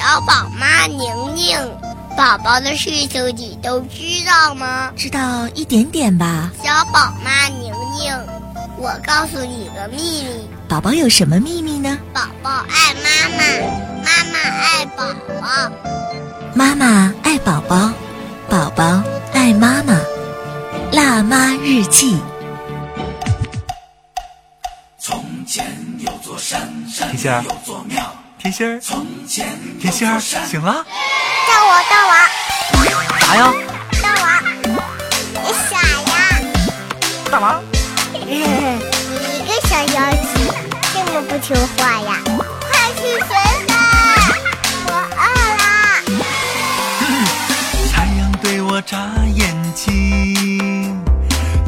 小宝妈宁宁，宝宝的事情你都知道吗？知道一点点吧。小宝妈宁宁，我告诉你个秘密。宝宝有什么秘密呢？宝宝爱妈妈，妈妈爱宝宝。妈妈爱宝宝，宝宝爱妈妈。辣妈日记。从前有座山，山甜心儿有座庙。甜心儿，从前甜心儿，醒了？叫我，大王，啥呀？大王！你傻呀？大王，你一个小妖精，这么不听话呀？快去水吧！我饿了。太阳对我眨眼睛，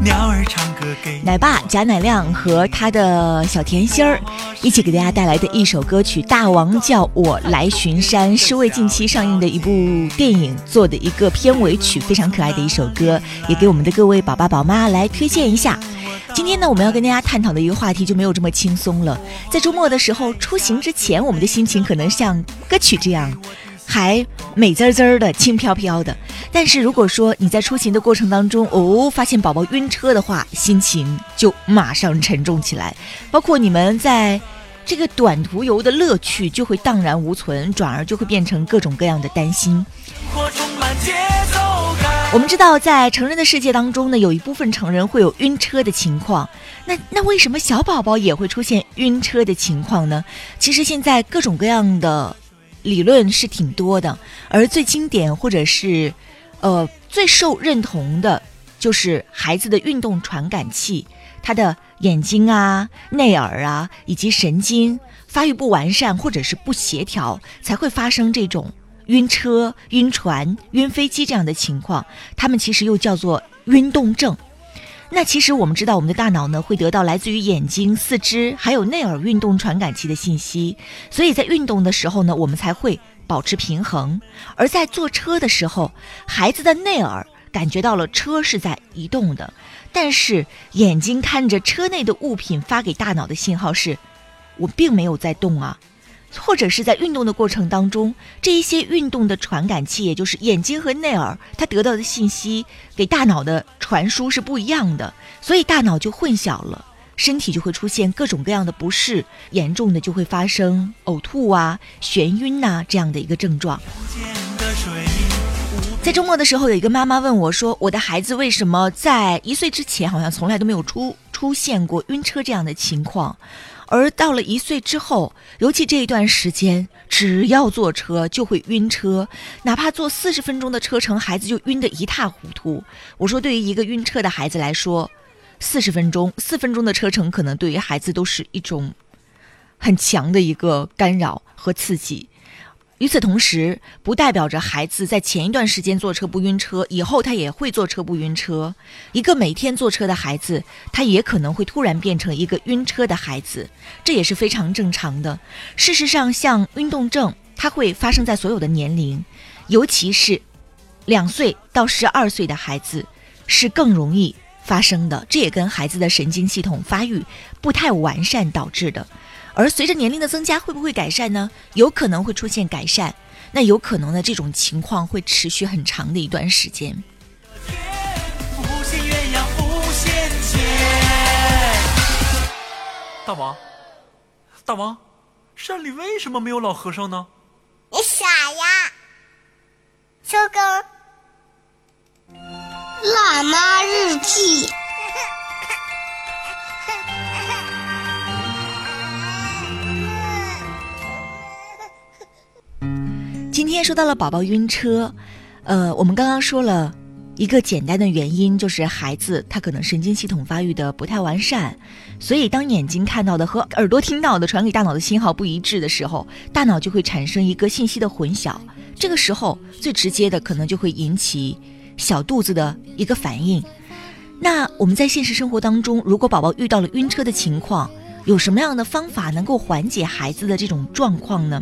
鸟儿唱歌给奶爸贾乃亮和他的小甜心儿一起给大家带来的一首歌曲《大王叫我来巡山》，是为近期上映的一部电影做的一个片尾曲，非常可爱的一首歌，也给我们的各位宝爸宝妈来推荐一下。今天呢，我们要跟大家探讨的一个话题就没有这么轻松了。在周末的时候出行之前，我们的心情可能像歌曲这样。还美滋滋的、轻飘飘的。但是如果说你在出行的过程当中，哦，发现宝宝晕车的话，心情就马上沉重起来，包括你们在这个短途游的乐趣就会荡然无存，转而就会变成各种各样的担心。我们知道，在成人的世界当中呢，有一部分成人会有晕车的情况。那那为什么小宝宝也会出现晕车的情况呢？其实现在各种各样的理论是挺多的，而最经典或者是，呃，最受认同的，就是孩子的运动传感器，他的眼睛啊、内耳啊以及神经发育不完善或者是不协调，才会发生这种晕车、晕船、晕飞机这样的情况。他们其实又叫做晕动症。那其实我们知道，我们的大脑呢会得到来自于眼睛、四肢还有内耳运动传感器的信息，所以在运动的时候呢，我们才会保持平衡。而在坐车的时候，孩子的内耳感觉到了车是在移动的，但是眼睛看着车内的物品发给大脑的信号是，我并没有在动啊。或者是在运动的过程当中，这一些运动的传感器，也就是眼睛和内耳，它得到的信息给大脑的传输是不一样的，所以大脑就混淆了，身体就会出现各种各样的不适，严重的就会发生呕吐啊、眩晕呐、这样的一个症状。在周末的时候，有一个妈妈问我说：“我的孩子为什么在一岁之前好像从来都没有出出现过晕车这样的情况？”而到了一岁之后，尤其这一段时间，只要坐车就会晕车，哪怕坐四十分钟的车程，孩子就晕得一塌糊涂。我说，对于一个晕车的孩子来说，四十分钟、四分钟的车程，可能对于孩子都是一种很强的一个干扰和刺激。与此同时，不代表着孩子在前一段时间坐车不晕车，以后他也会坐车不晕车。一个每天坐车的孩子，他也可能会突然变成一个晕车的孩子，这也是非常正常的。事实上，像运动症，它会发生在所有的年龄，尤其是两岁到十二岁的孩子是更容易发生的。这也跟孩子的神经系统发育不太完善导致的。而随着年龄的增加，会不会改善呢？有可能会出现改善，那有可能呢，这种情况会持续很长的一段时间。大王，大王，山里为什么没有老和尚呢？你傻呀？收工。辣妈日记。说到了宝宝晕车，呃，我们刚刚说了一个简单的原因，就是孩子他可能神经系统发育的不太完善，所以当眼睛看到的和耳朵听到的传给大脑的信号不一致的时候，大脑就会产生一个信息的混淆。这个时候最直接的可能就会引起小肚子的一个反应。那我们在现实生活当中，如果宝宝遇到了晕车的情况，有什么样的方法能够缓解孩子的这种状况呢？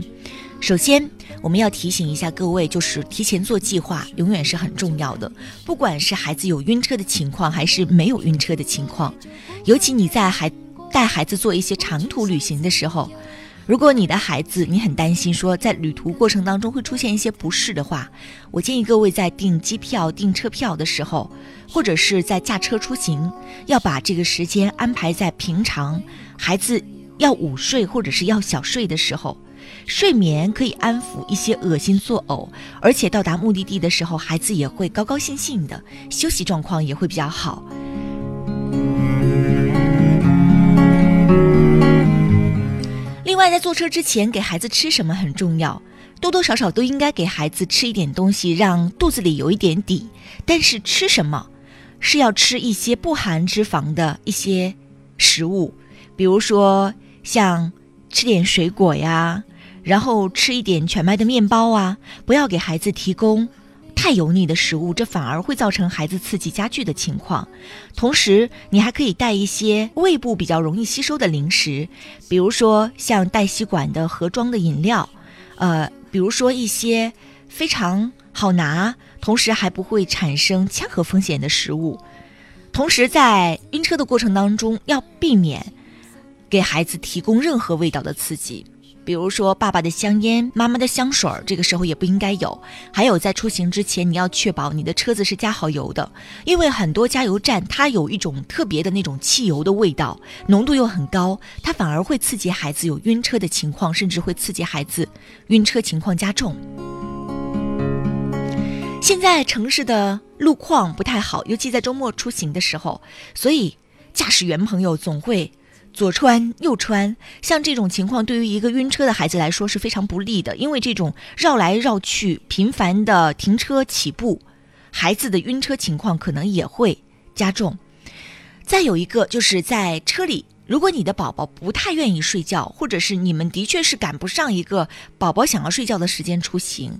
首先，我们要提醒一下各位，就是提前做计划永远是很重要的。不管是孩子有晕车的情况，还是没有晕车的情况，尤其你在还带孩子做一些长途旅行的时候，如果你的孩子你很担心说在旅途过程当中会出现一些不适的话，我建议各位在订机票、订车票的时候，或者是在驾车出行，要把这个时间安排在平常孩子要午睡或者是要小睡的时候。睡眠可以安抚一些恶心作呕，而且到达目的地的时候，孩子也会高高兴兴的，休息状况也会比较好。另外，在坐车之前给孩子吃什么很重要，多多少少都应该给孩子吃一点东西，让肚子里有一点底。但是吃什么，是要吃一些不含脂肪的一些食物，比如说像吃点水果呀。然后吃一点全麦的面包啊，不要给孩子提供太油腻的食物，这反而会造成孩子刺激加剧的情况。同时，你还可以带一些胃部比较容易吸收的零食，比如说像带吸管的盒装的饮料，呃，比如说一些非常好拿，同时还不会产生呛核风险的食物。同时，在晕车的过程当中，要避免给孩子提供任何味道的刺激。比如说，爸爸的香烟、妈妈的香水儿，这个时候也不应该有。还有，在出行之前，你要确保你的车子是加好油的，因为很多加油站它有一种特别的那种汽油的味道，浓度又很高，它反而会刺激孩子有晕车的情况，甚至会刺激孩子晕车情况加重。现在城市的路况不太好，尤其在周末出行的时候，所以驾驶员朋友总会。左穿右穿，像这种情况对于一个晕车的孩子来说是非常不利的，因为这种绕来绕去、频繁的停车起步，孩子的晕车情况可能也会加重。再有一个就是在车里，如果你的宝宝不太愿意睡觉，或者是你们的确是赶不上一个宝宝想要睡觉的时间出行，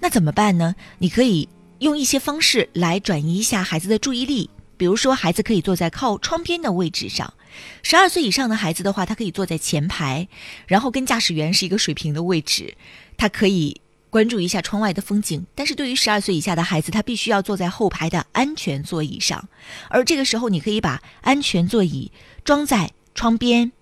那怎么办呢？你可以用一些方式来转移一下孩子的注意力，比如说孩子可以坐在靠窗边的位置上。十二岁以上的孩子的话，他可以坐在前排，然后跟驾驶员是一个水平的位置，他可以关注一下窗外的风景。但是对于十二岁以下的孩子，他必须要坐在后排的安全座椅上，而这个时候你可以把安全座椅装在窗边。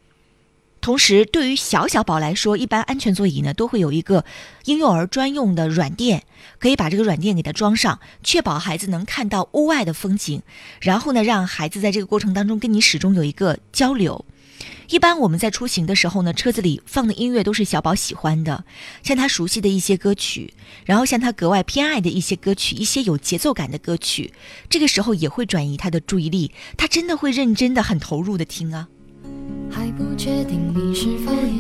同时，对于小小宝来说，一般安全座椅呢都会有一个婴幼儿专用的软垫，可以把这个软垫给它装上，确保孩子能看到屋外的风景。然后呢，让孩子在这个过程当中跟你始终有一个交流。一般我们在出行的时候呢，车子里放的音乐都是小宝喜欢的，像他熟悉的一些歌曲，然后像他格外偏爱的一些歌曲，一些有节奏感的歌曲。这个时候也会转移他的注意力，他真的会认真的、很投入的听啊。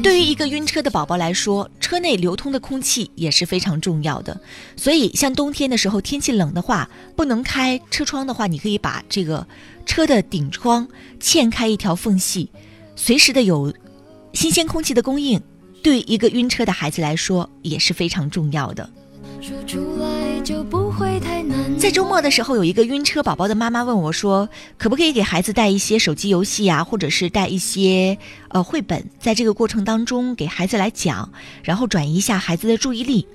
对于一个晕车的宝宝来说，车内流通的空气也是非常重要的。所以，像冬天的时候，天气冷的话，不能开车窗的话，你可以把这个车的顶窗嵌开一条缝隙，随时的有新鲜空气的供应，对一个晕车的孩子来说也是非常重要的。说出来就不。在周末的时候，有一个晕车宝宝的妈妈问我说：“可不可以给孩子带一些手机游戏啊，或者是带一些呃绘本，在这个过程当中给孩子来讲，然后转移一下孩子的注意力？”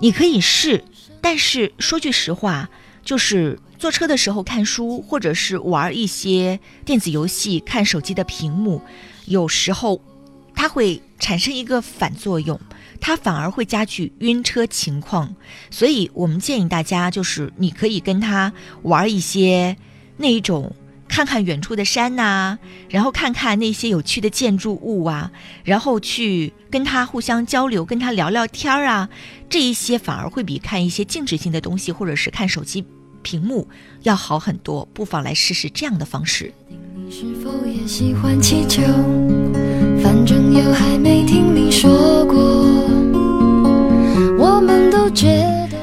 你可以试，但是说句实话，就是坐车的时候看书，或者是玩一些电子游戏、看手机的屏幕，有时候它会产生一个反作用。它反而会加剧晕车情况，所以我们建议大家，就是你可以跟他玩一些那一种，看看远处的山呐，然后看看那些有趣的建筑物啊，然后去跟他互相交流，跟他聊聊天儿啊，这一些反而会比看一些静止性的东西或者是看手机屏幕要好很多。不妨来试试这样的方式。你是否也喜欢气球？反正又还没听你说过，我们都觉得，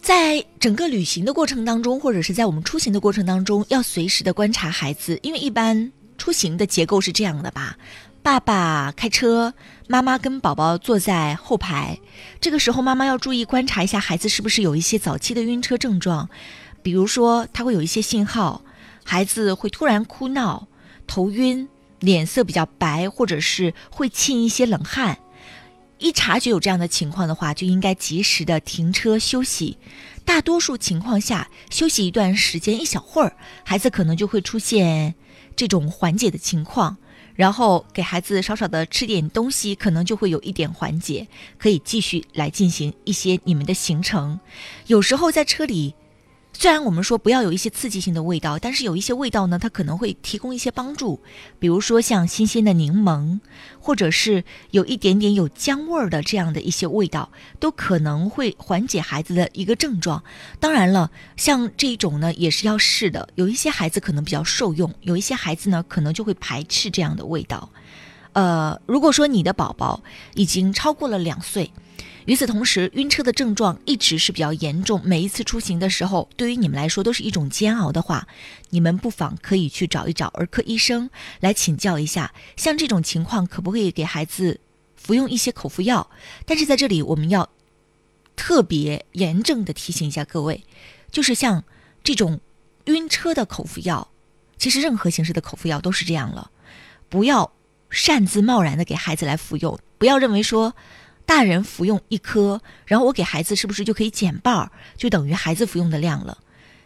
在整个旅行的过程当中，或者是在我们出行的过程当中，要随时的观察孩子，因为一般出行的结构是这样的吧：爸爸开车，妈妈跟宝宝坐在后排。这个时候，妈妈要注意观察一下孩子是不是有一些早期的晕车症状，比如说他会有一些信号，孩子会突然哭闹、头晕。脸色比较白，或者是会沁一些冷汗，一察觉有这样的情况的话，就应该及时的停车休息。大多数情况下，休息一段时间，一小会儿，孩子可能就会出现这种缓解的情况。然后给孩子少少的吃点东西，可能就会有一点缓解，可以继续来进行一些你们的行程。有时候在车里。虽然我们说不要有一些刺激性的味道，但是有一些味道呢，它可能会提供一些帮助，比如说像新鲜的柠檬，或者是有一点点有姜味儿的这样的一些味道，都可能会缓解孩子的一个症状。当然了，像这一种呢，也是要试的。有一些孩子可能比较受用，有一些孩子呢，可能就会排斥这样的味道。呃，如果说你的宝宝已经超过了两岁。与此同时，晕车的症状一直是比较严重，每一次出行的时候，对于你们来说都是一种煎熬的话，你们不妨可以去找一找儿科医生来请教一下，像这种情况可不可以给孩子服用一些口服药？但是在这里我们要特别严正的提醒一下各位，就是像这种晕车的口服药，其实任何形式的口服药都是这样了，不要擅自贸然的给孩子来服用，不要认为说。大人服用一颗，然后我给孩子是不是就可以减半儿，就等于孩子服用的量了？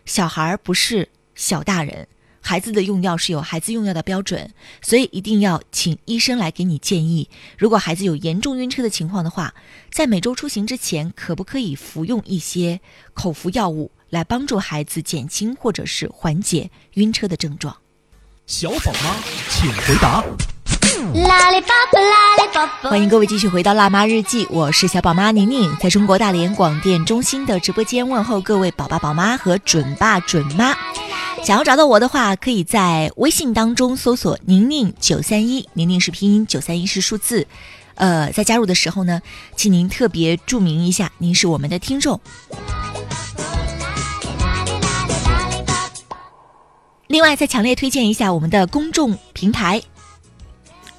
小孩不是小大人，孩子的用药是有孩子用药的标准，所以一定要请医生来给你建议。如果孩子有严重晕车的情况的话，在每周出行之前，可不可以服用一些口服药物来帮助孩子减轻或者是缓解晕车的症状？小宝妈，请回答。啦啦欢迎各位继续回到《辣妈日记》，我是小宝妈宁宁，在中国大连广电中心的直播间问候各位宝爸宝妈和准爸准妈。想要找到我的话，可以在微信当中搜索“宁宁九三一”，宁宁是拼音，九三一是数字。呃，在加入的时候呢，请您特别注明一下，您是我们的听众。另外，再强烈推荐一下我们的公众平台。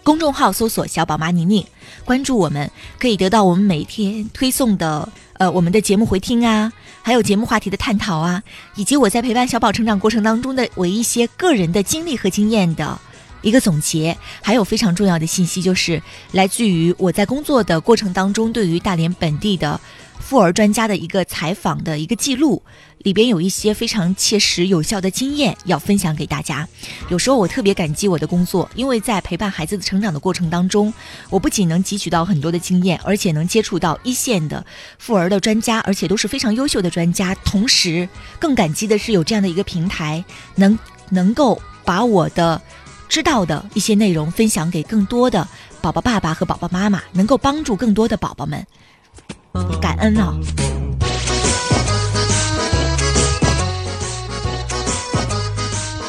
公众号搜索“小宝妈宁宁”，关注我们，可以得到我们每天推送的呃我们的节目回听啊，还有节目话题的探讨啊，以及我在陪伴小宝成长过程当中的我一些个人的经历和经验的一个总结，还有非常重要的信息，就是来自于我在工作的过程当中对于大连本地的。妇儿专家的一个采访的一个记录，里边有一些非常切实有效的经验要分享给大家。有时候我特别感激我的工作，因为在陪伴孩子的成长的过程当中，我不仅能汲取到很多的经验，而且能接触到一线的妇儿的专家，而且都是非常优秀的专家。同时，更感激的是有这样的一个平台，能能够把我的知道的一些内容分享给更多的宝宝爸爸和宝宝妈妈，能够帮助更多的宝宝们。感恩啊！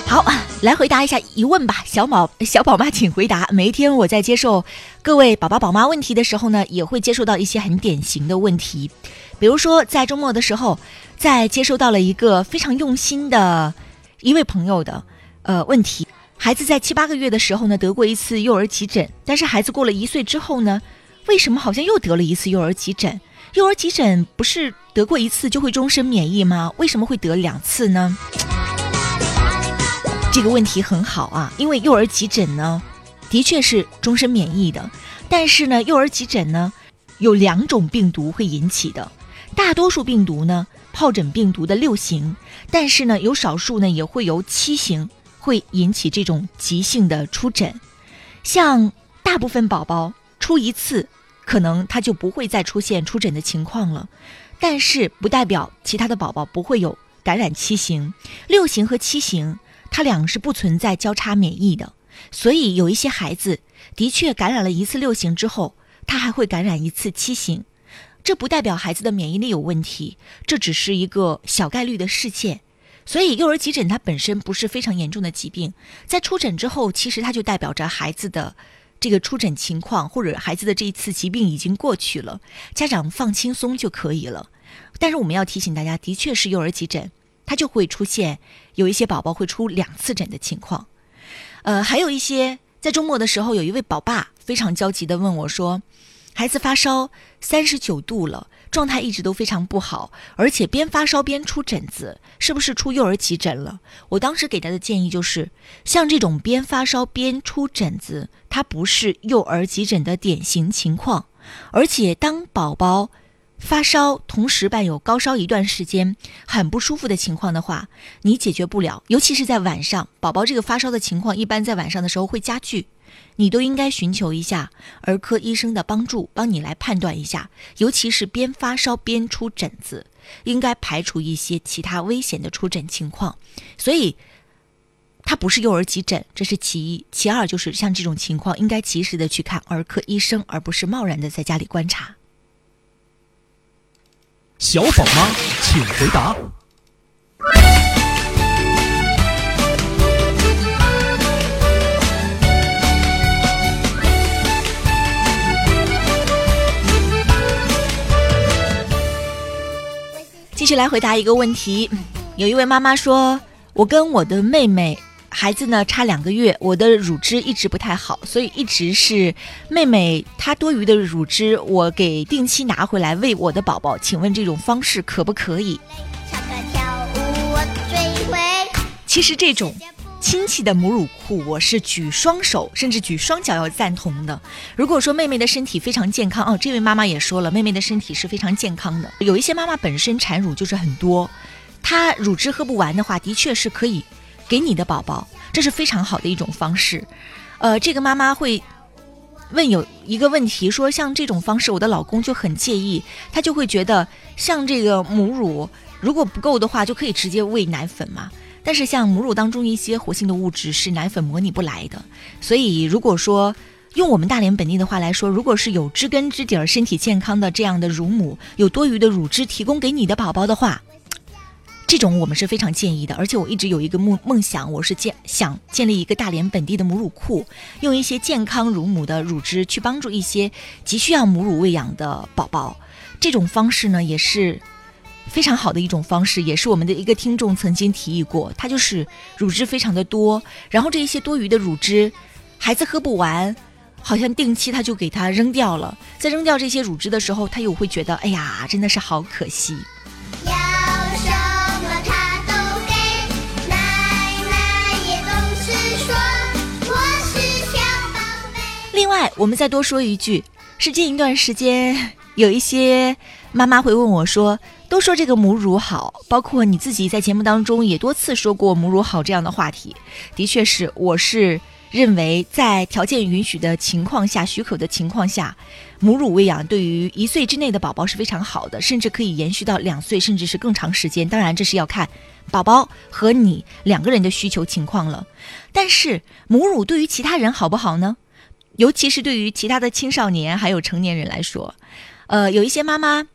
好，来回答一下疑问吧，小宝小宝妈，请回答。每一天我在接受各位宝宝宝妈问题的时候呢，也会接受到一些很典型的问题，比如说在周末的时候，在接收到了一个非常用心的一位朋友的呃问题，孩子在七八个月的时候呢得过一次幼儿急诊，但是孩子过了一岁之后呢，为什么好像又得了一次幼儿急诊？幼儿急诊不是得过一次就会终身免疫吗？为什么会得两次呢？这个问题很好啊，因为幼儿急诊呢，的确是终身免疫的。但是呢，幼儿急诊呢，有两种病毒会引起的，大多数病毒呢，疱疹病毒的六型，但是呢，有少数呢，也会有七型会引起这种急性的出疹。像大部分宝宝出一次。可能他就不会再出现出诊的情况了，但是不代表其他的宝宝不会有感染七型、六型和七型，它俩是不存在交叉免疫的。所以有一些孩子的确感染了一次六型之后，他还会感染一次七型，这不代表孩子的免疫力有问题，这只是一个小概率的事件。所以幼儿急诊它本身不是非常严重的疾病，在出诊之后，其实它就代表着孩子的。这个出诊情况或者孩子的这一次疾病已经过去了，家长放轻松就可以了。但是我们要提醒大家，的确是幼儿急诊，它就会出现有一些宝宝会出两次诊的情况。呃，还有一些在周末的时候，有一位宝爸非常焦急地问我说：“孩子发烧三十九度了。”状态一直都非常不好，而且边发烧边出疹子，是不是出幼儿急诊了？我当时给他的建议就是，像这种边发烧边出疹子，它不是幼儿急诊的典型情况。而且当宝宝发烧同时伴有高烧一段时间，很不舒服的情况的话，你解决不了，尤其是在晚上，宝宝这个发烧的情况一般在晚上的时候会加剧。你都应该寻求一下儿科医生的帮助，帮你来判断一下，尤其是边发烧边出疹子，应该排除一些其他危险的出疹情况。所以，它不是幼儿急诊，这是其一；其二就是像这种情况，应该及时的去看儿科医生，而不是贸然的在家里观察。小宝妈，请回答。继续来回答一个问题，有一位妈妈说：“我跟我的妹妹孩子呢差两个月，我的乳汁一直不太好，所以一直是妹妹她多余的乳汁，我给定期拿回来喂我的宝宝。请问这种方式可不可以？”其实这种亲戚的母乳库，我是举双手甚至举双脚要赞同的。如果说妹妹的身体非常健康哦，这位妈妈也说了，妹妹的身体是非常健康的。有一些妈妈本身产乳就是很多，她乳汁喝不完的话，的确是可以给你的宝宝，这是非常好的一种方式。呃，这个妈妈会问有一个问题，说像这种方式，我的老公就很介意，他就会觉得像这个母乳如果不够的话，就可以直接喂奶粉嘛。但是像母乳当中一些活性的物质是奶粉模拟不来的，所以如果说用我们大连本地的话来说，如果是有知根知底儿、身体健康的这样的乳母，有多余的乳汁提供给你的宝宝的话，这种我们是非常建议的。而且我一直有一个梦梦想，我是建想建立一个大连本地的母乳库，用一些健康乳母的乳汁去帮助一些急需要母乳喂养的宝宝。这种方式呢，也是。非常好的一种方式，也是我们的一个听众曾经提议过，它就是乳汁非常的多，然后这一些多余的乳汁，孩子喝不完，好像定期他就给他扔掉了，在扔掉这些乳汁的时候，他又会觉得，哎呀，真的是好可惜。要什么他都给，奶奶也总是说我是小宝贝。另外，我们再多说一句，是近一段时间有一些妈妈会问我说。都说这个母乳好，包括你自己在节目当中也多次说过母乳好这样的话题。的确是，我是认为在条件允许的情况下、许可的情况下，母乳喂养对于一岁之内的宝宝是非常好的，甚至可以延续到两岁，甚至是更长时间。当然，这是要看宝宝和你两个人的需求情况了。但是，母乳对于其他人好不好呢？尤其是对于其他的青少年还有成年人来说，呃，有一些妈妈。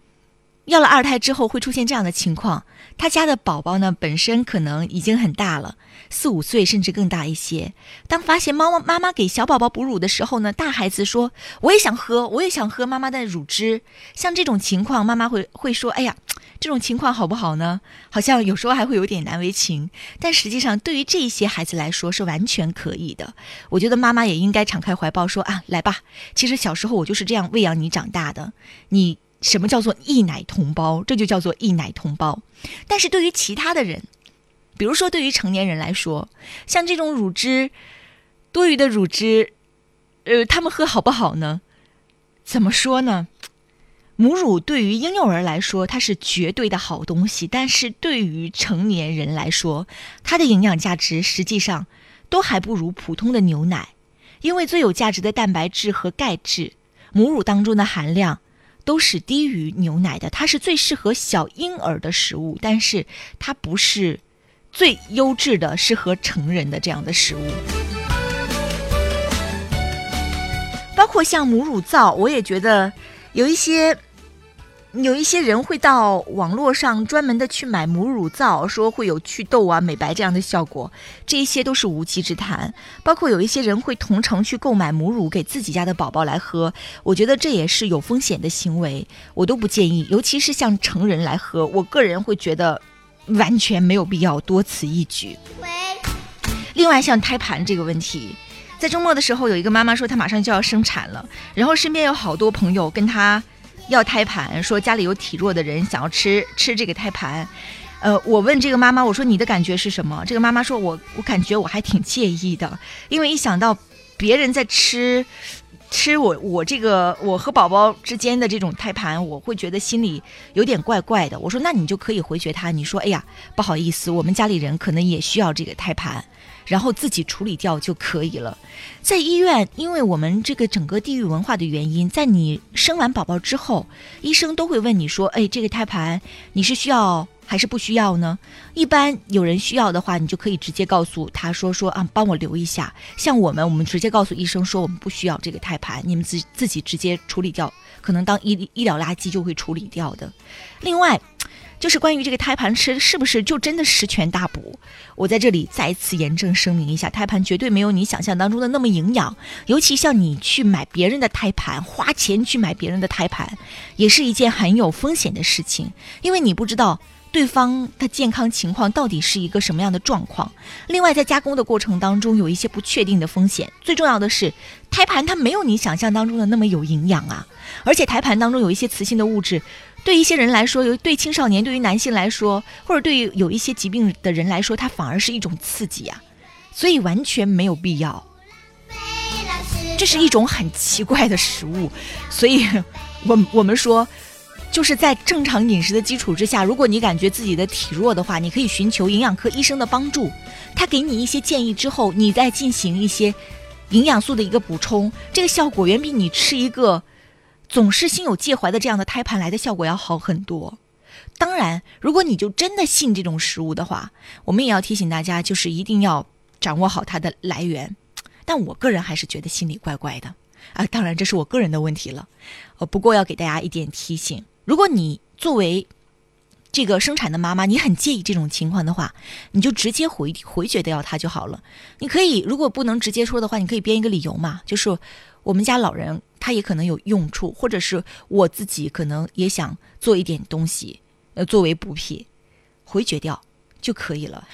要了二胎之后会出现这样的情况，他家的宝宝呢本身可能已经很大了，四五岁甚至更大一些。当发现妈妈妈妈给小宝宝哺乳的时候呢，大孩子说我也想喝，我也想喝妈妈的乳汁。像这种情况，妈妈会会说，哎呀，这种情况好不好呢？好像有时候还会有点难为情。但实际上，对于这些孩子来说是完全可以的。我觉得妈妈也应该敞开怀抱说啊，来吧，其实小时候我就是这样喂养你长大的，你。什么叫做一奶同胞？这就叫做一奶同胞。但是对于其他的人，比如说对于成年人来说，像这种乳汁多余的乳汁，呃，他们喝好不好呢？怎么说呢？母乳对于婴幼儿来说，它是绝对的好东西；但是对于成年人来说，它的营养价值实际上都还不如普通的牛奶，因为最有价值的蛋白质和钙质，母乳当中的含量。都是低于牛奶的，它是最适合小婴儿的食物，但是它不是最优质的适合成人的这样的食物。包括像母乳皂，我也觉得有一些。有一些人会到网络上专门的去买母乳皂，说会有祛痘啊、美白这样的效果，这一些都是无稽之谈。包括有一些人会同城去购买母乳给自己家的宝宝来喝，我觉得这也是有风险的行为，我都不建议。尤其是像成人来喝，我个人会觉得完全没有必要多此一举。另外，像胎盘这个问题，在周末的时候，有一个妈妈说她马上就要生产了，然后身边有好多朋友跟她。要胎盘，说家里有体弱的人想要吃吃这个胎盘，呃，我问这个妈妈，我说你的感觉是什么？这个妈妈说，我我感觉我还挺介意的，因为一想到别人在吃吃我我这个我和宝宝之间的这种胎盘，我会觉得心里有点怪怪的。我说那你就可以回绝他，你说哎呀不好意思，我们家里人可能也需要这个胎盘，然后自己处理掉就可以了。在医院，因为我们这个整个地域文化的原因，在你生完宝宝之后，医生都会问你说，哎，这个胎盘你是需要。还是不需要呢？一般有人需要的话，你就可以直接告诉他说说啊，帮我留一下。像我们，我们直接告诉医生说我们不需要这个胎盘，你们自自己直接处理掉，可能当医医疗垃圾就会处理掉的。另外，就是关于这个胎盘吃是不是就真的十全大补？我在这里再次严正声明一下，胎盘绝对没有你想象当中的那么营养。尤其像你去买别人的胎盘，花钱去买别人的胎盘，也是一件很有风险的事情，因为你不知道。对方的健康情况到底是一个什么样的状况？另外，在加工的过程当中有一些不确定的风险。最重要的是，胎盘它没有你想象当中的那么有营养啊！而且胎盘当中有一些雌性的物质，对一些人来说，有对青少年、对于男性来说，或者对于有一些疾病的人来说，它反而是一种刺激啊！所以完全没有必要。这是一种很奇怪的食物，所以我我们说。就是在正常饮食的基础之下，如果你感觉自己的体弱的话，你可以寻求营养科医生的帮助，他给你一些建议之后，你再进行一些营养素的一个补充，这个效果远比你吃一个总是心有介怀的这样的胎盘来的效果要好很多。当然，如果你就真的信这种食物的话，我们也要提醒大家，就是一定要掌握好它的来源。但我个人还是觉得心里怪怪的啊，当然这是我个人的问题了。呃，不过要给大家一点提醒。如果你作为这个生产的妈妈，你很介意这种情况的话，你就直接回回绝掉他就好了。你可以，如果不能直接说的话，你可以编一个理由嘛，就是我们家老人他也可能有用处，或者是我自己可能也想做一点东西，呃，作为补品，回绝掉就可以了。